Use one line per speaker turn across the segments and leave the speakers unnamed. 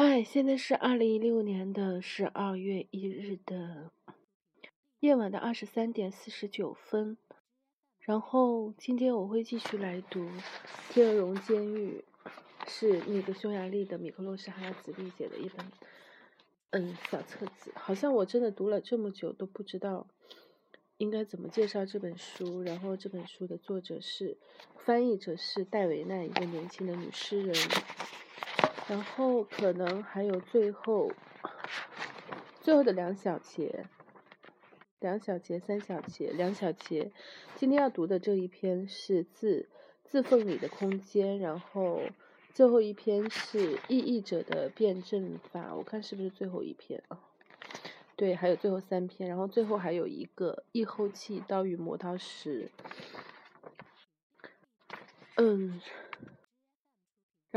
嗨，现在是二零一六年的十二月一日的夜晚的二十三点四十九分。然后今天我会继续来读《天鹅绒监狱》，是那个匈牙利的米克洛什哈子丽写的一本嗯小册子。好像我真的读了这么久都不知道应该怎么介绍这本书。然后这本书的作者是翻译者是戴维奈，一个年轻的女诗人。然后可能还有最后，最后的两小节，两小节、三小节、两小节。今天要读的这一篇是字字缝里的空间，然后最后一篇是意译者的辩证法。我看是不是最后一篇啊？对，还有最后三篇，然后最后还有一个译后器刀与磨刀石。嗯。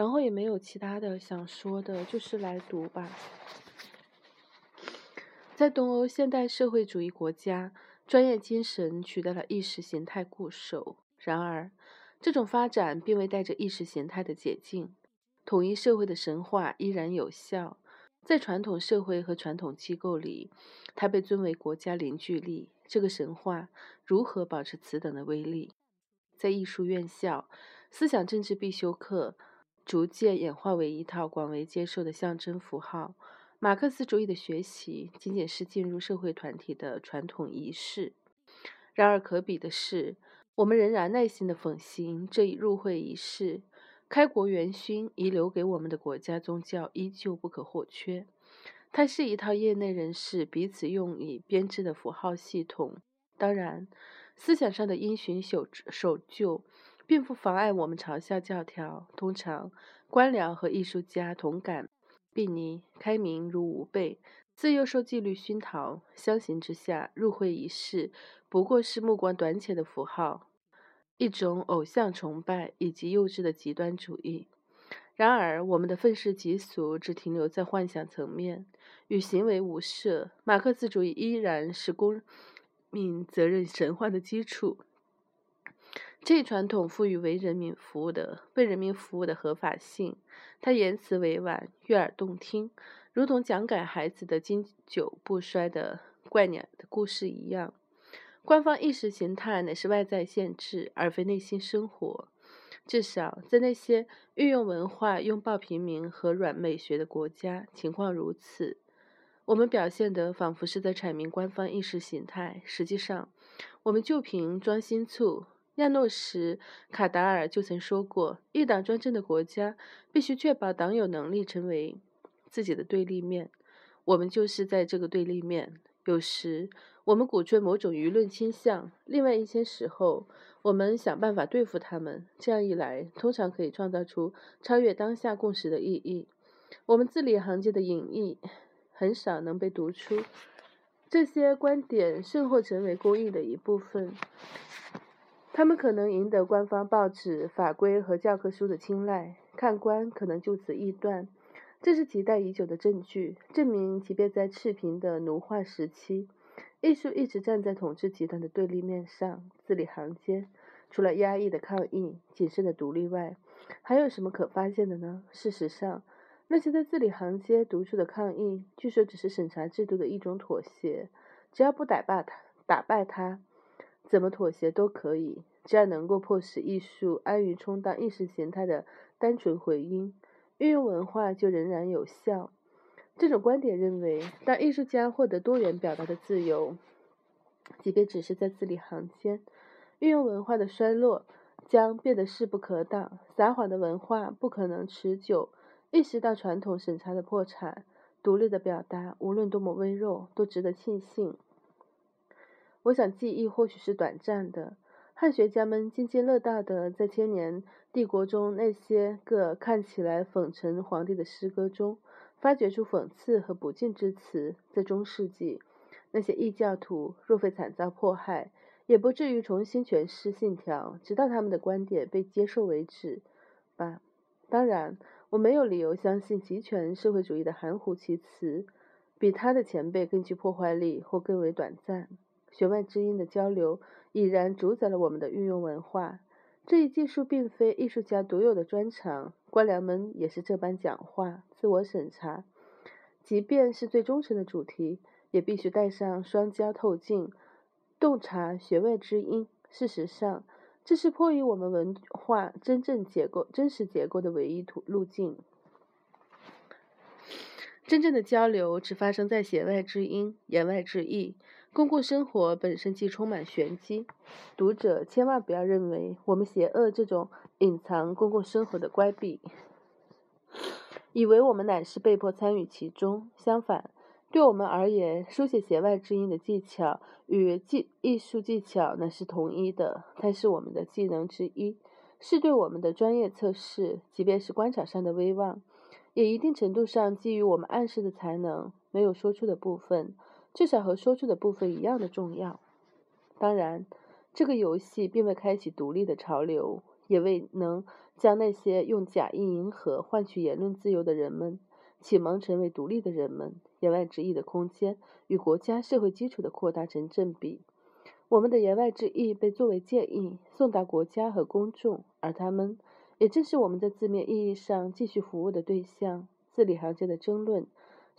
然后也没有其他的想说的，就是来读吧。在东欧现代社会主义国家，专业精神取代了意识形态固守。然而，这种发展并未带着意识形态的解禁。统一社会的神话依然有效，在传统社会和传统机构里，它被尊为国家凝聚力。这个神话如何保持此等的威力？在艺术院校，思想政治必修课。逐渐演化为一套广为接受的象征符号。马克思主义的学习仅仅是进入社会团体的传统仪式。然而，可比的是，我们仍然耐心地奉行这一入会仪式。开国元勋遗留给我们的国家宗教依旧不可或缺。它是一套业内人士彼此用以编织的符号系统。当然，思想上的因循守守旧。并不妨碍我们嘲笑教条。通常，官僚和艺术家同感毕尼，开明如吾辈，自幼受纪律熏陶。相形之下，入会仪式不过是目光短浅的符号，一种偶像崇拜以及幼稚的极端主义。然而，我们的愤世嫉俗只停留在幻想层面，与行为无涉。马克思主义依然是公民责任神话的基础。这一传统赋予为人民服务的、为人民服务的合法性。它言辞委婉、悦耳动听，如同讲给孩子的经久不衰的怪鸟的故事一样。官方意识形态乃是外在限制，而非内心生活。至少在那些运用文化拥抱平民和软美学的国家，情况如此。我们表现得仿佛是在阐明官方意识形态，实际上，我们就凭装新醋。亚诺什·卡达尔就曾说过：“一党专政的国家必须确保党有能力成为自己的对立面。我们就是在这个对立面。有时我们鼓吹某种舆论倾向，另外一些时候我们想办法对付他们。这样一来，通常可以创造出超越当下共识的意义。我们字里行间的隐意很少能被读出。这些观点甚或成为公益的一部分。”他们可能赢得官方报纸、法规和教科书的青睐，看官可能就此臆断。这是期待已久的证据，证明即便在赤贫的奴化时期，艺术一直站在统治集团的对立面上。字里行间，除了压抑的抗议、谨慎的独立外，还有什么可发现的呢？事实上，那些在字里行间读出的抗议，据说只是审查制度的一种妥协。只要不打败他，打败他。怎么妥协都可以，只要能够迫使艺术安于充当意识形态的单纯回音，运用文化就仍然有效。这种观点认为，当艺术家获得多元表达的自由，即便只是在字里行间，运用文化的衰落将变得势不可挡。撒谎的文化不可能持久。意识到传统审查的破产，独立的表达无论多么微弱，都值得庆幸。我想，记忆或许是短暂的。汉学家们津津乐道的，在千年帝国中那些个看起来讽陈皇帝的诗歌中，发掘出讽刺和不敬之词。在中世纪，那些异教徒若非惨遭迫害，也不至于重新诠释信条，直到他们的观点被接受为止吧。当然，我没有理由相信极权社会主义的含糊其辞比他的前辈更具破坏力或更为短暂。弦外之音的交流已然主宰了我们的运用文化。这一技术并非艺术家独有的专长，官僚们也是这般讲话、自我审查。即便是最忠诚的主题，也必须带上双焦透镜，洞察弦外之音。事实上，这是迫于我们文化真正结构、真实结构的唯一途路径。真正的交流只发生在弦外之音、言外之意。公共生活本身即充满玄机。读者千万不要认为我们邪恶这种隐藏公共生活的乖僻，以为我们乃是被迫参与其中。相反，对我们而言，书写弦外之音的技巧与技艺术技巧乃是同一的，它是我们的技能之一，是对我们的专业测试。即便是官场上的威望，也一定程度上基于我们暗示的才能，没有说出的部分。至少和说出的部分一样的重要。当然，这个游戏并未开启独立的潮流，也未能将那些用假意迎合换取言论自由的人们启蒙成为独立的人们。言外之意的空间与国家社会基础的扩大成正比。我们的言外之意被作为建议送达国家和公众，而他们也正是我们在字面意义上继续服务的对象。字里行间的争论。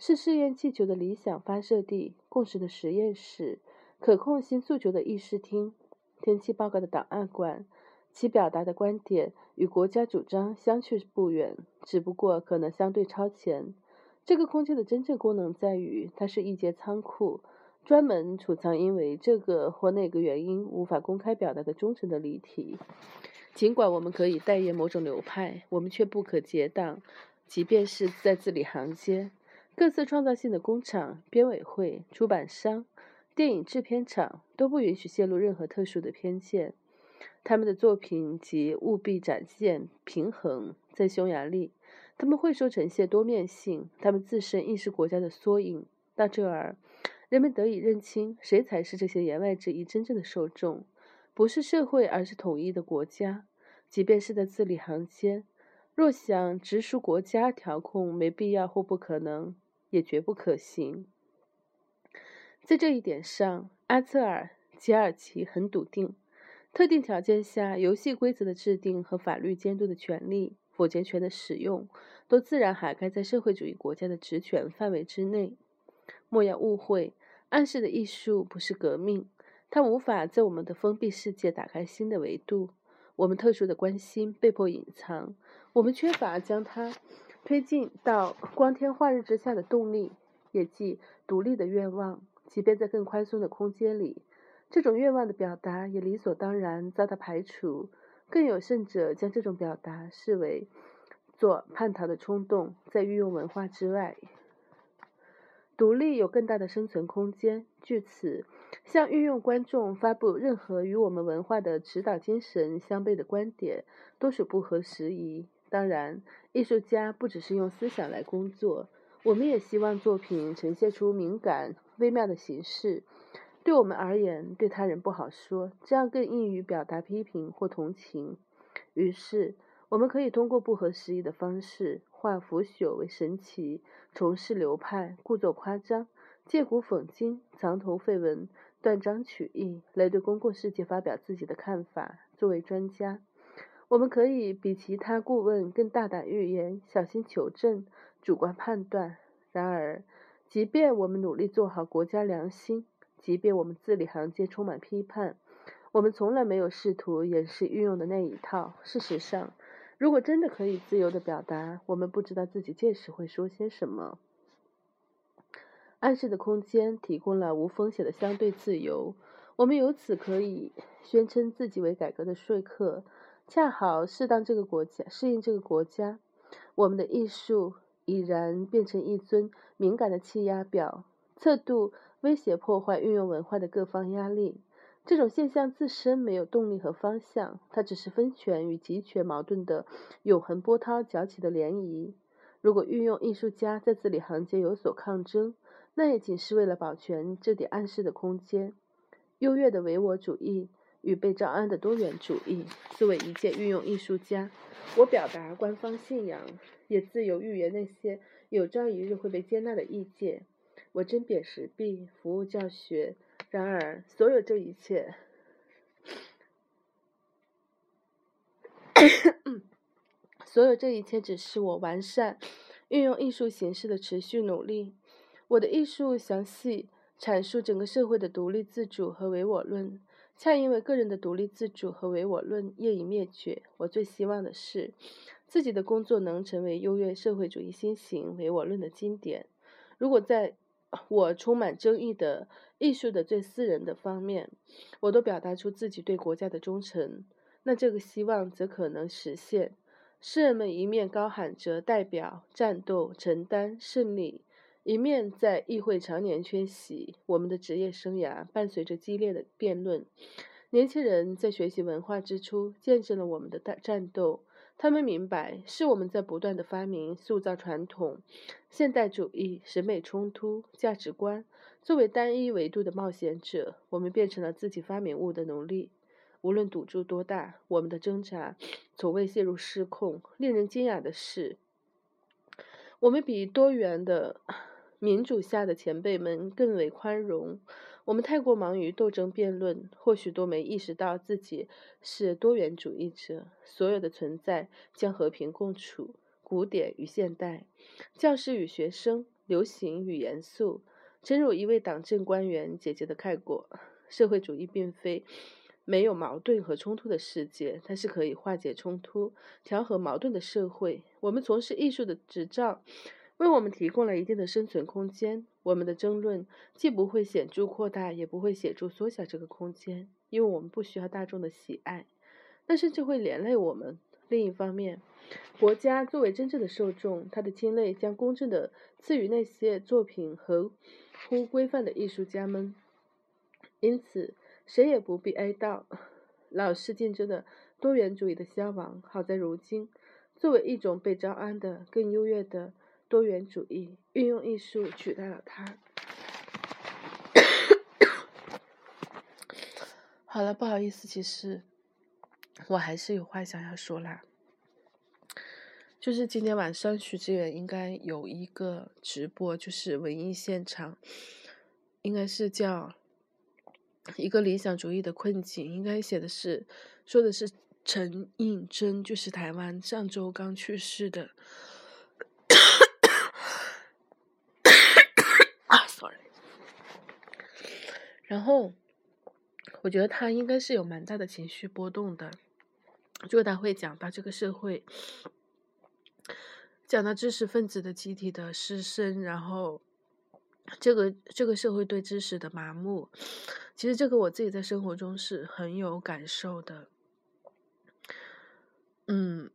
是试验气球的理想发射地，共识的实验室，可控性诉求的议事厅，天气报告的档案馆，其表达的观点与国家主张相去不远，只不过可能相对超前。这个空间的真正功能在于，它是一节仓库，专门储藏因为这个或那个原因无法公开表达的忠诚的离体。尽管我们可以代言某种流派，我们却不可结党，即便是在字里行间。各色创造性的工厂、编委会、出版商、电影制片厂都不允许泄露任何特殊的偏见。他们的作品即务必展现平衡，在匈牙利，他们会说呈现多面性，他们自身亦是国家的缩影。到这儿，人们得以认清谁才是这些言外之意真正的受众，不是社会，而是统一的国家。即便是在字里行间，若想直抒国家调控，没必要或不可能。也绝不可行。在这一点上，阿策尔吉尔奇很笃定：特定条件下，游戏规则的制定和法律监督的权利、否决权的使用，都自然涵盖在社会主义国家的职权范围之内。莫要误会，暗示的艺术不是革命，它无法在我们的封闭世界打开新的维度。我们特殊的关心被迫隐藏，我们缺乏将它。推进到光天化日之下的动力，也即独立的愿望，即便在更宽松的空间里，这种愿望的表达也理所当然遭到排除。更有甚者，将这种表达视为做叛逃的冲动，在运用文化之外，独立有更大的生存空间。据此，向运用观众发布任何与我们文化的指导精神相悖的观点，都属不合时宜。当然，艺术家不只是用思想来工作，我们也希望作品呈现出敏感、微妙的形式。对我们而言，对他人不好说，这样更易于表达批评或同情。于是，我们可以通过不合时宜的方式，化腐朽为神奇，重饰流派，故作夸张，借古讽今，藏头废文，断章取义，来对公共世界发表自己的看法。作为专家。我们可以比其他顾问更大胆预言、小心求证、主观判断。然而，即便我们努力做好国家良心，即便我们字里行间充满批判，我们从来没有试图掩饰运用的那一套。事实上，如果真的可以自由地表达，我们不知道自己届时会说些什么。暗示的空间提供了无风险的相对自由，我们由此可以宣称自己为改革的说客。恰好适当这个国家适应这个国家，我们的艺术已然变成一尊敏感的气压表，测度威胁破坏运用文化的各方压力。这种现象自身没有动力和方向，它只是分权与集权矛盾的永恒波涛搅起的涟漪。如果运用艺术家在字里行间有所抗争，那也仅是为了保全这点暗示的空间。优越的唯我主义。与被招安的多元主义，作为一介运用艺术家，我表达官方信仰，也自由预言那些有朝一日会被接纳的意见。我针砭时弊，服务教学。然而，所有这一切，所有这一切只是我完善运用艺术形式的持续努力。我的艺术详细阐述整个社会的独立自主和唯我论。恰因为个人的独立自主和唯我论业已灭绝，我最希望的是自己的工作能成为优越社会主义新型唯我论的经典。如果在我充满争议的艺术的最私人的方面，我都表达出自己对国家的忠诚，那这个希望则可能实现。诗人们一面高喊着代表战斗、承担胜利。一面在议会常年缺席，我们的职业生涯伴随着激烈的辩论。年轻人在学习文化之初，见证了我们的大战斗。他们明白，是我们在不断的发明、塑造传统、现代主义、审美冲突、价值观。作为单一维度的冒险者，我们变成了自己发明物的奴隶。无论赌注多大，我们的挣扎从未陷入失控。令人惊讶的是，我们比多元的。民主下的前辈们更为宽容，我们太过忙于斗争辩论，或许都没意识到自己是多元主义者。所有的存在将和平共处，古典与现代，教师与学生，流行与严肃。正如一位党政官员姐姐的看过，社会主义并非没有矛盾和冲突的世界，它是可以化解冲突、调和矛盾的社会。我们从事艺术的执照。为我们提供了一定的生存空间。我们的争论既不会显著扩大，也不会显著缩小这个空间，因为我们不需要大众的喜爱，但甚至会连累我们。另一方面，国家作为真正的受众，它的亲类将公正的赐予那些作品合乎规范的艺术家们。因此，谁也不必哀悼老式竞争的多元主义的消亡。好在如今，作为一种被招安的更优越的。多元主义运用艺术取代了它。好了，不好意思，其实我还是有话想要说啦。就是今天晚上许志远应该有一个直播，就是文艺现场，应该是叫一个理想主义的困境，应该写的是说的是陈映真，就是台湾上周刚去世的。然后，我觉得他应该是有蛮大的情绪波动的，就他会讲到这个社会，讲到知识分子的集体的失声，然后这个这个社会对知识的麻木，其实这个我自己在生活中是很有感受的。嗯，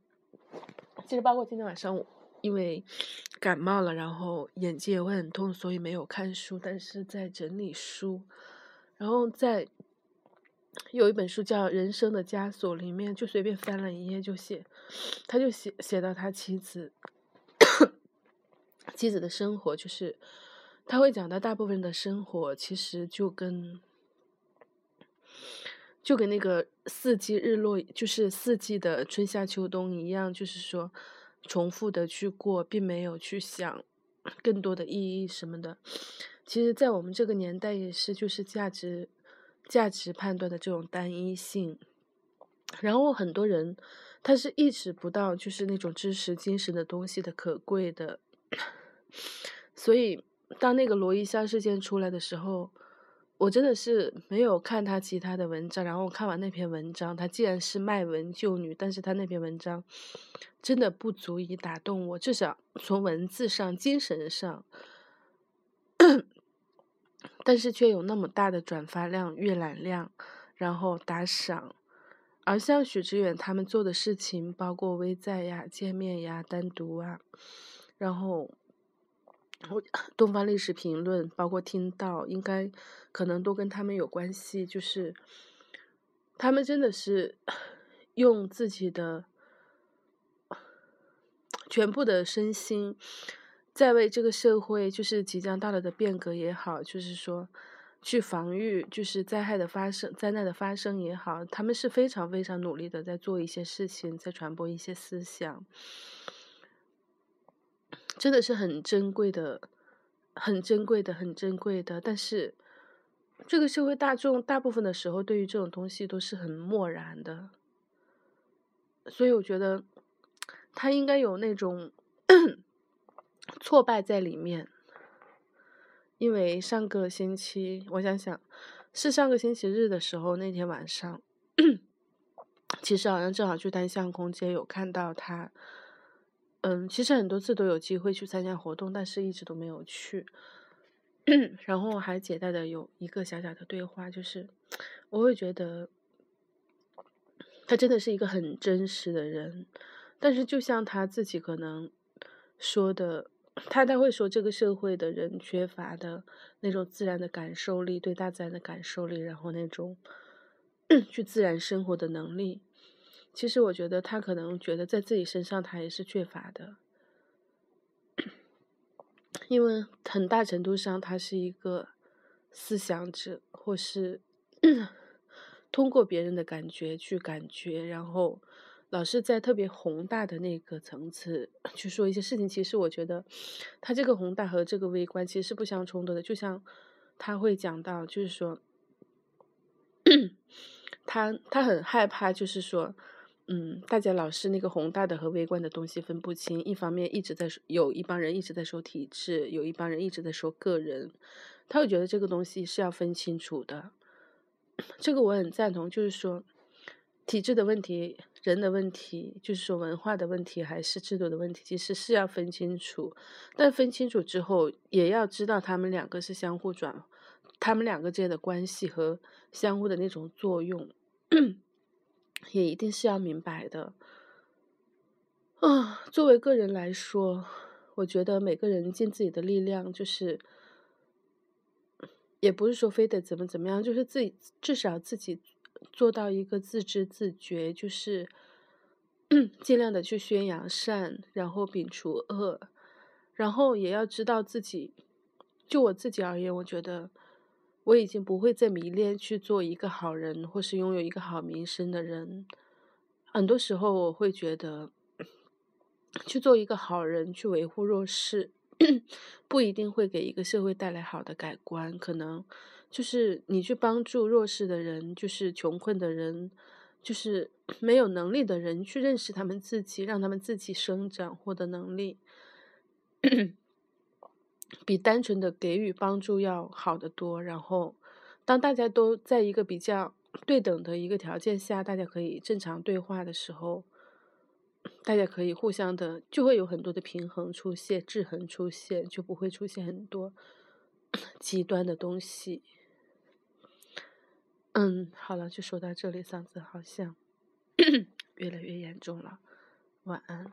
其实包括今天晚上，因为感冒了，然后眼睛也会很痛，所以没有看书，但是在整理书。然后在有一本书叫《人生的枷锁》里面，就随便翻了一页，就写，他就写写到他妻子，妻子的生活，就是他会讲到大部分的生活其实就跟就跟那个四季日落，就是四季的春夏秋冬一样，就是说重复的去过，并没有去想更多的意义什么的。其实，在我们这个年代也是，就是价值、价值判断的这种单一性。然后很多人他是意识不到，就是那种知识、精神的东西的可贵的。所以，当那个罗伊香事件出来的时候，我真的是没有看他其他的文章。然后我看完那篇文章，他既然是卖文救女，但是他那篇文章真的不足以打动我，至少从文字上、精神上。但是却有那么大的转发量、阅览量，然后打赏。而像许知远他们做的事情，包括微在呀、见面呀、单独啊，然后我东方历史评论，包括听到，应该可能都跟他们有关系。就是他们真的是用自己的全部的身心。在为这个社会，就是即将到来的变革也好，就是说，去防御，就是灾害的发生、灾难的发生也好，他们是非常非常努力的在做一些事情，在传播一些思想，真的是很珍贵的、很珍贵的、很珍贵的。但是，这个社会大众大部分的时候，对于这种东西都是很漠然的，所以我觉得。他应该有那种挫败在里面。因为上个星期，我想想，是上个星期日的时候，那天晚上，其实好像正好去单向空间有看到他。嗯，其实很多次都有机会去参加活动，但是一直都没有去。然后还简单的有一个小小的对话，就是我会觉得他真的是一个很真实的人，但是就像他自己可能说的。他他会说，这个社会的人缺乏的那种自然的感受力，对大自然的感受力，然后那种 去自然生活的能力。其实我觉得他可能觉得在自己身上他也是缺乏的，因为很大程度上他是一个思想者，或是 通过别人的感觉去感觉，然后。老是在特别宏大的那个层次 去说一些事情，其实我觉得他这个宏大和这个微观其实是不相冲突的。就像他会讲到，就是说，他他很害怕，就是说，嗯，大家老是那个宏大的和微观的东西分不清。一方面一直在说，有一帮人一直在说体制，有一帮人一直在说个人，他会觉得这个东西是要分清楚的。这个我很赞同，就是说。体制的问题、人的问题，就是说文化的问题还是制度的问题，其实是要分清楚。但分清楚之后，也要知道他们两个是相互转，他们两个之间的关系和相互的那种作用，也一定是要明白的。啊，作为个人来说，我觉得每个人尽自己的力量，就是也不是说非得怎么怎么样，就是自己至少自己。做到一个自知自觉，就是 尽量的去宣扬善，然后摒除恶，然后也要知道自己。就我自己而言，我觉得我已经不会再迷恋去做一个好人，或是拥有一个好名声的人。很多时候，我会觉得去做一个好人，去维护弱势，不一定会给一个社会带来好的改观，可能。就是你去帮助弱势的人，就是穷困的人，就是 没有能力的人，去认识他们自己，让他们自己生长，获得能力，比单纯的给予帮助要好得多。然后，当大家都在一个比较对等的一个条件下，大家可以正常对话的时候，大家可以互相的，就会有很多的平衡出现，制衡出现，就不会出现很多 极端的东西。嗯，好了，就说到这里，嗓子好像 越来越严重了。晚安。